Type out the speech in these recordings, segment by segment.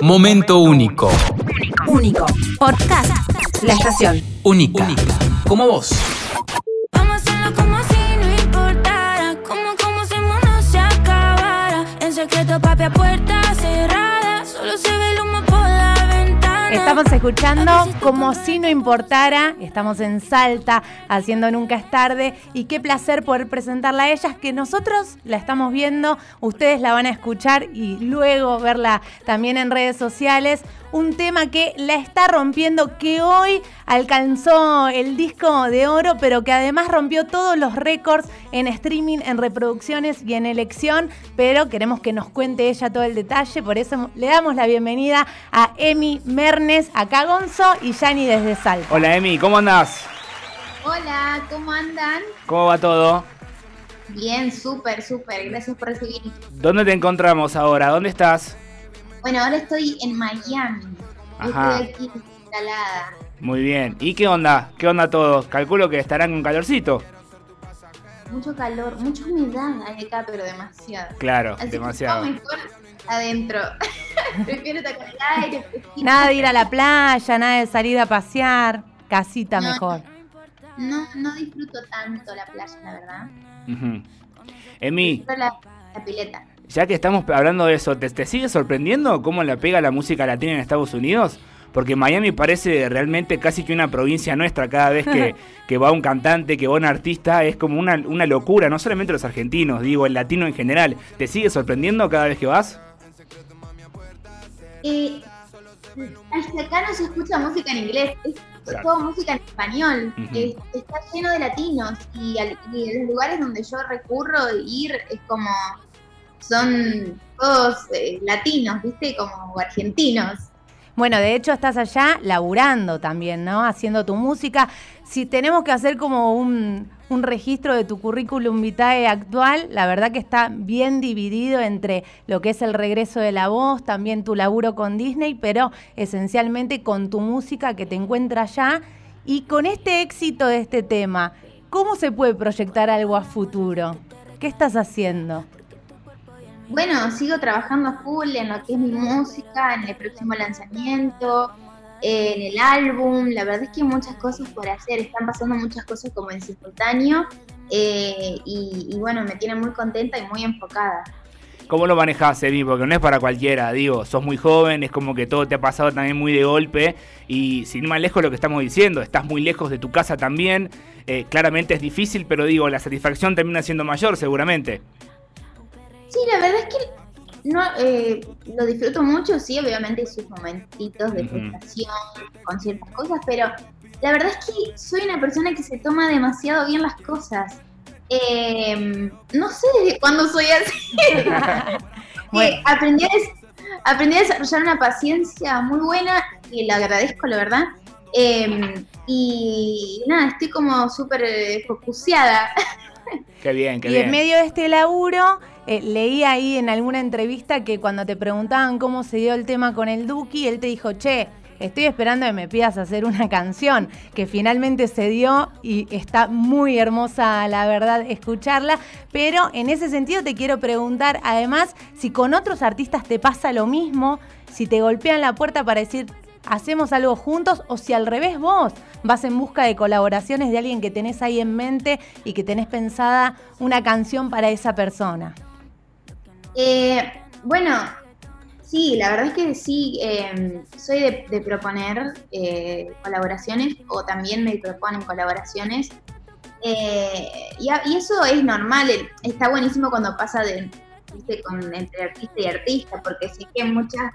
Momento único. Único. Podcast. La estación. Única. Como vos. Vamos a hacerlo como si no importara. Como, como si el mundo se acabara. En secreto, papi, a puerta cerrada. Solo se ve el humo por la ventana. Estamos escuchando como si no importara. Estamos en Salta haciendo Nunca es tarde. Y qué placer poder presentarla a ellas, que nosotros la estamos viendo, ustedes la van a escuchar y luego verla también en redes sociales. Un tema que la está rompiendo, que hoy alcanzó el disco de oro, pero que además rompió todos los récords en streaming, en reproducciones y en elección. Pero queremos que nos cuente ella todo el detalle, por eso le damos la bienvenida a Emi Mernes, acá Gonzo y Yani desde Salta. Hola Emi, ¿cómo andás? Hola, ¿cómo andan? ¿Cómo va todo? Bien, súper, súper. Gracias por recibir. ¿Dónde te encontramos ahora? ¿Dónde estás? Bueno, ahora estoy en Miami. Ajá. Estoy aquí instalada. Muy bien. ¿Y qué onda? ¿Qué onda todos? Calculo que estarán con calorcito. Mucho calor, mucha humedad hay acá, pero demasiado. Claro, Así demasiado. que adentro. Prefiero estar con el aire. Nada de ir a la playa, nada de salir a pasear, casita No, mejor. No, no disfruto tanto la playa, la verdad. Emi, la, la pileta. ya que estamos hablando de eso, ¿te, te sigue sorprendiendo cómo la pega la música latina en Estados Unidos? Porque Miami parece realmente casi que una provincia nuestra cada vez que, que va un cantante, que va un artista, es como una, una locura, no solamente los argentinos, digo, el latino en general. ¿Te sigue sorprendiendo cada vez que vas? Eh, hasta acá no se escucha música en inglés, es Claro. todo música en español. Es- está lleno de latinos y, al- y en los lugares donde yo recurro a ir es como son todos eh, latinos, ¿viste? Como argentinos. Bueno, de hecho estás allá laburando también, ¿no? Haciendo tu música. Si tenemos que hacer como un, un registro de tu currículum vitae actual, la verdad que está bien dividido entre lo que es el regreso de la voz, también tu laburo con Disney, pero esencialmente con tu música que te encuentra allá. Y con este éxito de este tema, ¿cómo se puede proyectar algo a futuro? ¿Qué estás haciendo? Bueno, sigo trabajando full en lo que es mi música, en el próximo lanzamiento, en el álbum. La verdad es que hay muchas cosas por hacer, están pasando muchas cosas como en simultáneo eh, y, y bueno, me tiene muy contenta y muy enfocada. ¿Cómo lo manejás, Emi? Porque no es para cualquiera, digo, sos muy joven, es como que todo te ha pasado también muy de golpe y sin ir más lejos lo que estamos diciendo, estás muy lejos de tu casa también, eh, claramente es difícil, pero digo, la satisfacción termina siendo mayor seguramente. Sí, la verdad es que no eh, lo disfruto mucho, sí, obviamente sus momentitos de frustración con ciertas cosas, pero la verdad es que soy una persona que se toma demasiado bien las cosas. Eh, no sé desde cuándo soy así. Bueno. Eh, aprendí, a des- aprendí a desarrollar una paciencia muy buena y la agradezco, la verdad. Eh, y nada, estoy como súper eh, focuseada. Qué bien, qué y bien. en medio de este laburo, eh, leí ahí en alguna entrevista que cuando te preguntaban cómo se dio el tema con el Duki, él te dijo, che, estoy esperando que me pidas hacer una canción, que finalmente se dio y está muy hermosa, la verdad, escucharla. Pero en ese sentido te quiero preguntar, además, si con otros artistas te pasa lo mismo, si te golpean la puerta para decir, hacemos algo juntos o si al revés vos vas en busca de colaboraciones de alguien que tenés ahí en mente y que tenés pensada una canción para esa persona. Eh, bueno, sí, la verdad es que sí, eh, soy de, proponer eh, colaboraciones o también me proponen colaboraciones. Eh, y, y eso es normal, está buenísimo cuando pasa de, ¿viste? Con, entre artista y artista, porque sé que muchas,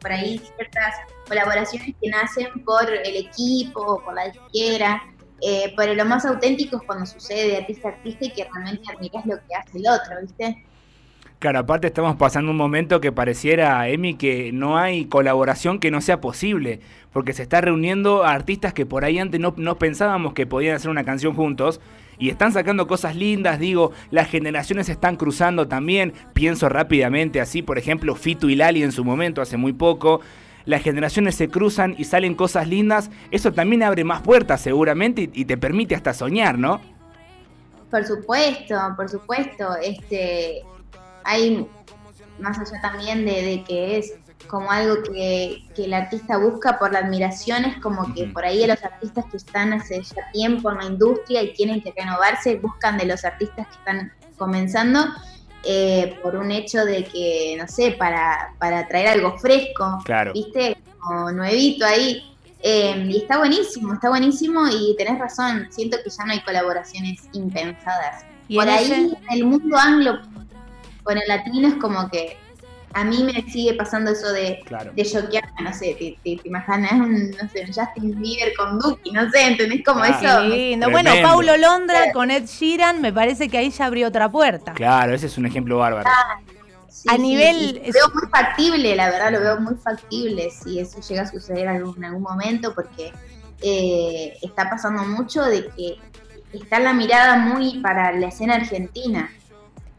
por ahí ciertas colaboraciones que nacen por el equipo, por la disquera, eh, pero lo más auténtico es cuando sucede de artista a artista y que realmente admiras lo que hace el otro, ¿viste? Claro, aparte estamos pasando un momento que pareciera, Emi, que no hay colaboración que no sea posible, porque se está reuniendo a artistas que por ahí antes no, no pensábamos que podían hacer una canción juntos, y están sacando cosas lindas, digo, las generaciones se están cruzando también, pienso rápidamente así, por ejemplo, Fito y Lali en su momento, hace muy poco, las generaciones se cruzan y salen cosas lindas, eso también abre más puertas seguramente y, te permite hasta soñar, ¿no? Por supuesto, por supuesto. Este, hay más allá también de, de que es como algo que, que el artista busca por la admiración, es como que por ahí a los artistas que están hace ya tiempo en la industria y tienen que renovarse, buscan de los artistas que están comenzando eh, por un hecho de que, no sé, para, para traer algo fresco, Claro. ¿viste? Como nuevito ahí. Eh, y está buenísimo, está buenísimo y tenés razón, siento que ya no hay colaboraciones impensadas. Y Por ahí, ese- en el mundo anglo, con el latino es como que a mí me sigue pasando eso de, Claro. de no sé, te, te, te imaginas un, no sé, un Justin Bieber con Duki, no sé, ¿entendés? Como Ah. eso. Lindo. Bueno. Paulo Londra con Ed Sheeran, me parece que ahí ya abrió otra puerta. Claro, ese es un ejemplo bárbaro. Sí, A sí, nivel- sí. Lo veo muy factible, la verdad, lo veo muy factible si eso llega a suceder algún- en algún momento, porque eh, está pasando mucho de que está la mirada muy para la escena argentina.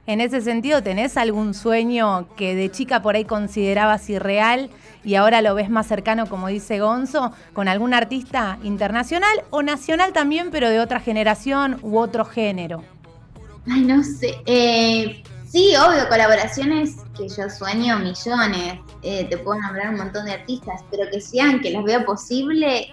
En ese sentido, ¿tenés algún sueño que de chica por ahí considerabas irreal y ahora lo ves más cercano, como dice Gonzo, con algún artista internacional o nacional también, pero de otra generación u otro género? Ay, no sé. Eh, sí, obvio, colaboraciones que yo sueño millones. Eh, te puedo nombrar un montón de artistas, pero que sean, que las veo posible.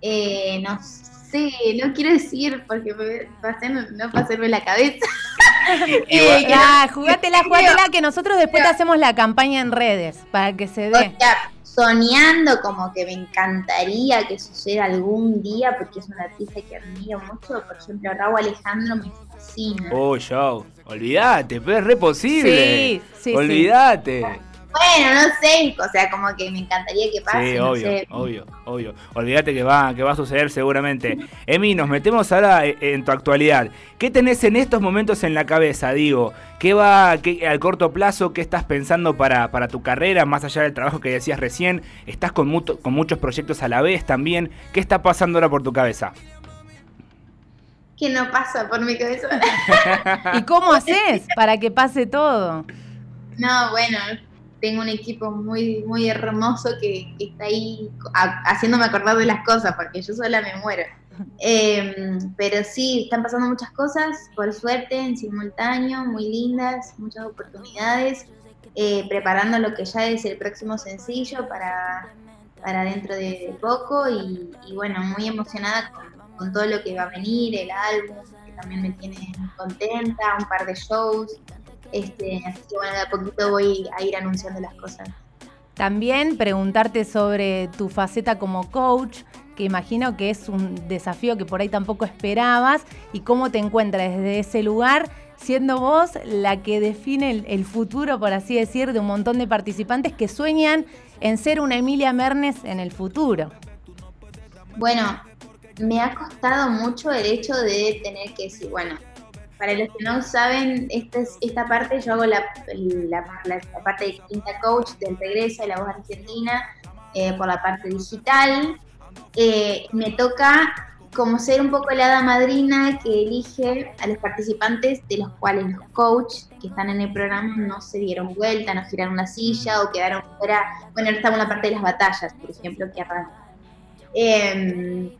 Eh, no sé, no quiero decir porque me hacer- no hacerme la cabeza. Eh, que no- Ah, jugátela, jugátela, que nosotros después te hacemos la campaña en redes para que se O dé. sea, soñando como que me encantaría que suceda algún día, porque es un artista que admiro mucho. Por ejemplo, Raúl Alejandro me fascina. Oh, show. Olvídate, pero es re posible. Sí, sí, sí. Bueno, no sé, o sea, como que me encantaría que pase, Sí, no obvio, sé. obvio, obvio. Olvídate que va, que va a suceder seguramente. Emi, nos metemos ahora e- en tu actualidad. ¿Qué tenés en estos momentos en la cabeza, digo? ¿Qué va qué, al corto plazo? ¿Qué estás pensando para, para tu carrera, más allá del trabajo que decías recién? ¿Estás con, muto- con muchos proyectos a la vez también? ¿Qué está pasando ahora por tu cabeza? Que no pasa por mi cabeza. ¿Y cómo haces para que pase todo? no, bueno, tengo un equipo muy, muy hermoso que, está ahí haciéndome acordar de las cosas, porque yo sola me muero. Eh, pero sí, están pasando muchas cosas, por suerte, en simultáneo, muy lindas, muchas oportunidades, eh, preparando lo que ya es el próximo sencillo para, para dentro de poco y, bueno, muy emocionada con, con todo lo que va a venir, el álbum, que también me tiene contenta, un par de shows, este, así que bueno, de a poquito voy a ir anunciando las cosas. También preguntarte sobre tu faceta como coach, que imagino que es un desafío que por ahí tampoco esperabas, y cómo te encuentras desde ese lugar, siendo vos la que define el, el futuro, por así decir, de un montón de participantes que sueñan en ser una Emilia Mernes en el futuro. Bueno, me ha costado mucho el hecho de tener que decir, bueno, para los que no saben, esta, es- esta parte yo hago la, la- la- la parte de quinta coach del regreso de la voz argentina eh, por la parte digital. Eh, me toca como ser un poco la hada madrina que elige a los participantes de los cuales los coaches que están en el programa no se dieron vuelta, no giraron la silla o quedaron fuera. Bueno, ahora estamos en la parte de las batallas, por ejemplo, que arranca. Em,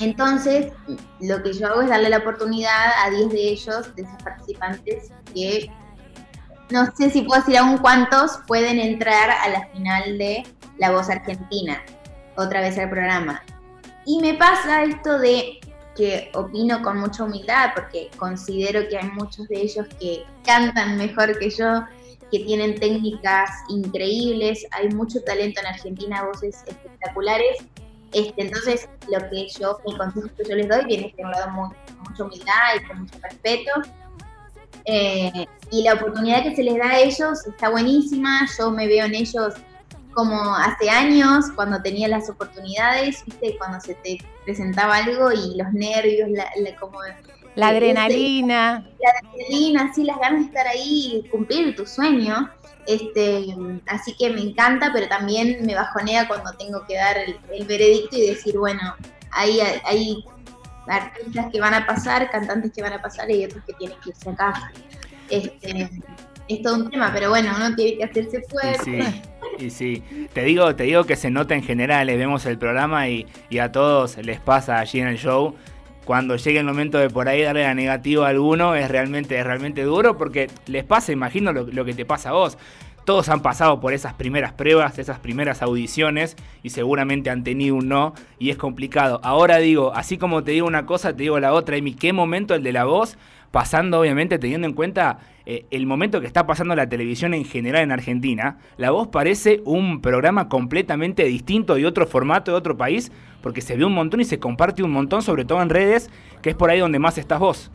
entonces, lo que yo hago es darle la oportunidad a 10 de ellos, de esos participantes, que no sé si puedo decir aún cuántos pueden entrar a la final de La Voz Argentina, otra vez al programa. Y me pasa esto de que opino con mucha humildad, porque considero que hay muchos de ellos que cantan mejor que yo, que tienen técnicas increíbles, hay mucho talento en Argentina, voces espectaculares. Este, entonces, lo que yo, el consejo que yo les doy viene con mucha humildad y con mucho respeto. Eh, y la oportunidad que se les da a ellos está buenísima. Yo me veo en ellos como hace años, cuando tenía las oportunidades, ¿viste? Cuando se te presentaba algo y los nervios, la, la- como La Sí, adrenalina. la adrenalina, así las ganas de estar ahí y cumplir tu sueño. Este, así que me encanta, pero también me bajonea cuando tengo que dar el, el veredicto y decir, bueno, hay, hay artistas que van a pasar, cantantes que van a pasar y otros que tienen que irse a casa. Este, es todo un tema, pero bueno, uno tiene que hacerse Y fuerte. sí, y sí. Te digo, te digo que se nota en general, les vemos el programa y, y a todos les pasa allí en el show. Cuando llegue el momento de por ahí darle la negativa a alguno, es realmente, es realmente duro porque les pasa, imagino, lo, que te pasa a vos. todos han pasado por esas primeras pruebas, esas primeras audiciones y seguramente han tenido un no y es complicado. Ahora digo, así como te digo una cosa, te digo la otra. Emi, ¿qué momento el de la voz? Pasando, obviamente, teniendo en cuenta eh, el momento que está pasando la televisión en general en Argentina, La Voz parece un programa completamente distinto de otro formato, de otro país, porque se ve un montón y se comparte un montón, sobre todo en redes, que es por ahí donde más estás vos.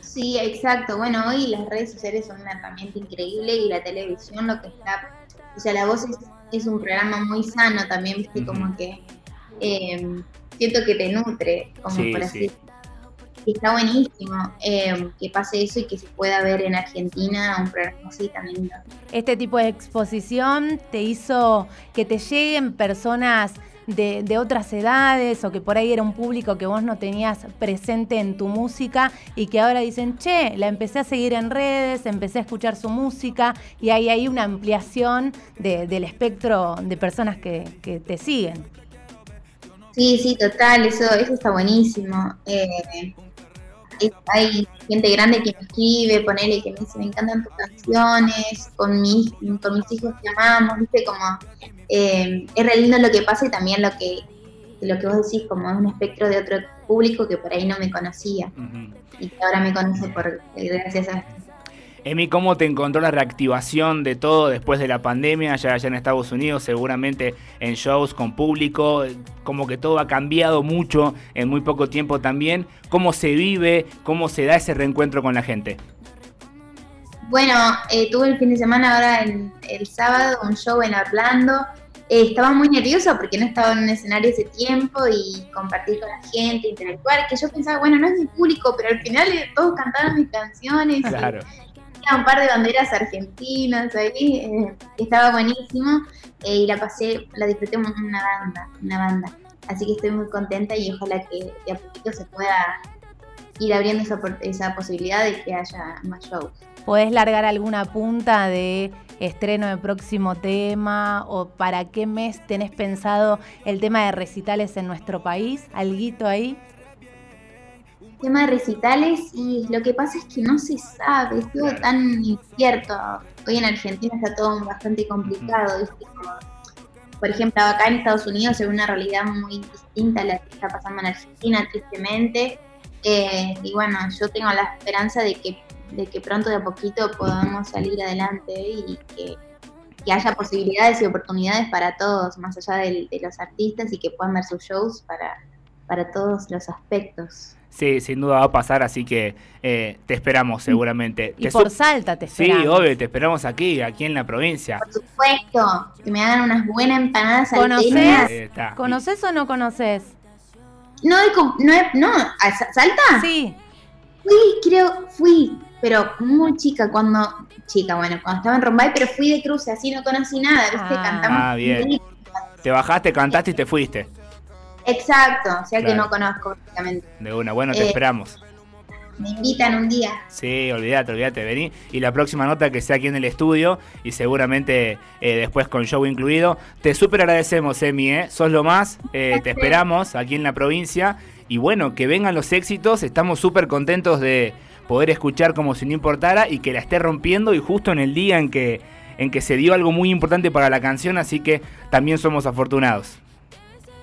Sí, exacto. Bueno, hoy las redes sociales son una herramienta increíble y la televisión lo que está, o sea, La Voz es, un programa muy sano también, viste, como que eh, siento que te nutre, como por así está buenísimo eh, que pase eso y que se pueda ver en Argentina un programa así también. Este tipo de exposición te hizo que te lleguen personas de, de, otras edades o que por ahí era un público que vos no tenías presente en tu música y que ahora dicen, che, la empecé a seguir en redes, empecé a escuchar su música y hay ahí una ampliación del espectro de personas que, que, te siguen. Sí, sí, total, eso, eso está buenísimo. Eh, hay gente grande que me escribe, ponele que me dice, me encantan tus canciones, con mis, con mis hijos te amamos, viste, como eh, es re lindo lo que pasa y también lo que, lo que vos decís, como es un espectro de otro público que por ahí no me conocía y que ahora me conoce por gracias a Emi, ¿cómo te encontró la reactivación de todo después de la pandemia ya allá en Estados Unidos? Seguramente en shows con público, como que todo ha cambiado mucho en muy poco tiempo también. ¿Cómo se vive? ¿Cómo se da ese reencuentro con la gente? Bueno, eh, tuve el fin de semana ahora el, sábado un show en Orlando. Eh, estaba muy nerviosa porque no estaba en un escenario ese tiempo y compartir con la gente, intelectual, que yo pensaba, bueno, no es mi público, pero al final eh, todos cantaron mis canciones. Claro un par de banderas argentinas ahí, eh, estaba buenísimo eh, y la pasé, la disfruté una banda, una banda. Así que estoy muy contenta y ojalá que de a poquito se pueda ir abriendo esa, esa posibilidad de que haya más shows. ¿Podés largar alguna punta de estreno de próximo tema o para qué mes tenés pensado el tema de recitales en nuestro país? ¿Alguito ahí? Tema de recitales y lo que pasa es que no se sabe, es todo tan incierto. Hoy en Argentina está todo bastante complicado. Por ejemplo, acá en Estados Unidos es una realidad muy distinta a la que está pasando en Argentina, tristemente. Eh, y bueno, yo tengo la esperanza de que, de que pronto de a poquito podamos salir adelante y que, haya posibilidades y oportunidades para todos, más allá de, los artistas y que puedan ver sus shows para, para todos los aspectos. Sí, sin duda va a pasar, así que eh, te esperamos seguramente. Y por Salta te esperamos. Sí, obvio, te esperamos aquí, aquí en la provincia. Por supuesto, que me hagan unas buenas empanadas ¿Conoces? ¿Conoces o no conoces? No, no, no, ¿Salta? Sí. Fui, creo, fui, pero muy chica, cuando, chica, bueno, cuando estaba en Rombay, pero fui de cruce, así no conocí nada, ¿viste? Ah. Cantamos. Ah, bien. Te bajaste, cantaste y te fuiste. Exacto, o sea que no conozco prácticamente. De una, bueno, te eh, esperamos. Me invitan un día. Sí, olvídate, olvídate, vení. Y la próxima nota que sea aquí en el estudio y seguramente eh, después con show incluido. Te súper agradecemos, Emi, ¿eh? Sos lo más. Eh, te esperamos aquí en la provincia. Y bueno, que vengan los éxitos. Estamos súper contentos de poder escuchar como si no importara y que la esté rompiendo y justo en el día en que, en que se dio algo muy importante para la canción. Así que también somos afortunados.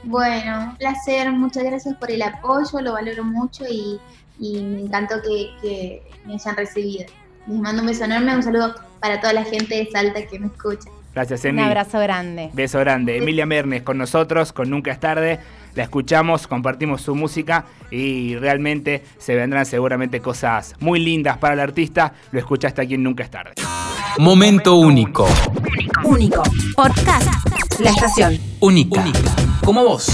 Bueno, un placer, muchas gracias por el apoyo, lo valoro mucho y, me encantó que, me hayan recibido. Les mando un beso enorme, un saludo para toda la gente de Salta que me escucha. Gracias, Emi. Un abrazo grande. Beso grande. Emilia Mernes con nosotros, con Nunca es tarde. La escuchamos, compartimos su música y realmente se vendrán seguramente cosas muy lindas para el artista. Lo escuchaste aquí en Nunca es tarde. Momento único. Único. Podcast. La estación. Única. Como vos.